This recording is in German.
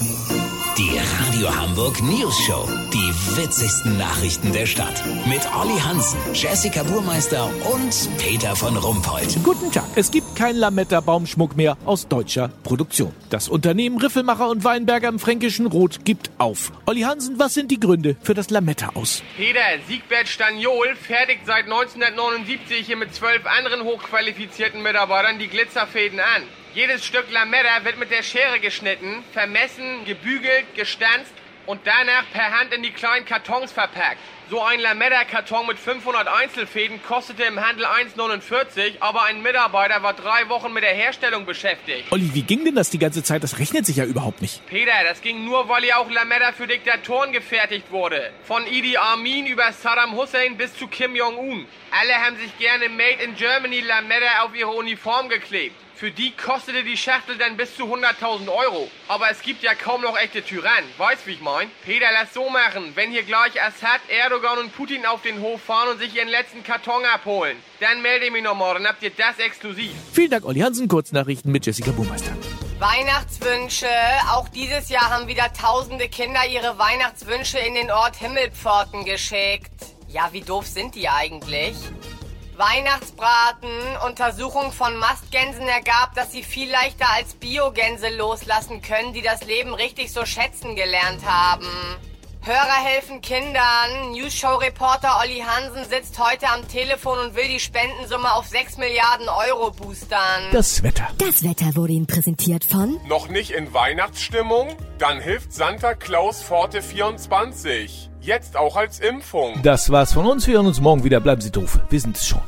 Die Radio Hamburg News Show. Die witzigsten Nachrichten der Stadt. Mit Olli Hansen, Jessica Burmeister und Peter von Rumpold. Guten Tag. Es gibt kein Lametta-Baumschmuck mehr aus deutscher Produktion. Das Unternehmen Riffelmacher und Weinberger im Fränkischen Rot gibt auf. Olli Hansen, was sind die Gründe für das Lametta aus? Peter, Siegbert Staniol fertigt seit 1979 hier mit zwölf anderen hochqualifizierten Mitarbeitern die Glitzerfäden an. Jedes Stück Lametta wird mit der Schere geschnitten, vermessen, gebügelt, gestanzt und danach per Hand in die kleinen Kartons verpackt. So ein Lametta-Karton mit 500 Einzelfäden kostete im Handel 1,49, aber ein Mitarbeiter war drei Wochen mit der Herstellung beschäftigt. Olli, wie ging denn das die ganze Zeit? Das rechnet sich ja überhaupt nicht. Peter, das ging nur, weil ja auch Lametta für Diktatoren gefertigt wurde. Von Idi Amin über Saddam Hussein bis zu Kim Jong-un. Alle haben sich gerne Made in Germany Lametta auf ihre Uniform geklebt. Für die kostete die Schachtel dann bis zu 100.000 Euro. Aber es gibt ja kaum noch echte Tyrannen. Weißt wie ich mein? Peter, lass so machen. Wenn hier gleich Assad, Erdogan und Putin auf den Hof fahren und sich ihren letzten Karton abholen, dann melde ich mich noch morgen. Habt ihr das exklusiv? Vielen Dank, Olli Hansen. Kurznachrichten mit Jessica Burmeister. Weihnachtswünsche. Auch dieses Jahr haben wieder tausende Kinder ihre Weihnachtswünsche in den Ort Himmelpforten geschickt. Ja, wie doof sind die eigentlich? Weihnachtsbraten. Untersuchung von Mastgänsen ergab, dass sie viel leichter als Biogänse loslassen können, die das Leben richtig so schätzen gelernt haben. Hörer helfen Kindern. News-Show-Reporter Olli Hansen sitzt heute am Telefon und will die Spendensumme auf 6 Milliarden Euro boostern. Das Wetter. Das Wetter wurde Ihnen präsentiert von Noch nicht in Weihnachtsstimmung? Dann hilft Santa Claus Forte 24. Jetzt auch als Impfung. Das war's von uns. Wir hören uns morgen wieder. Bleiben Sie doof. Wir sind's schon.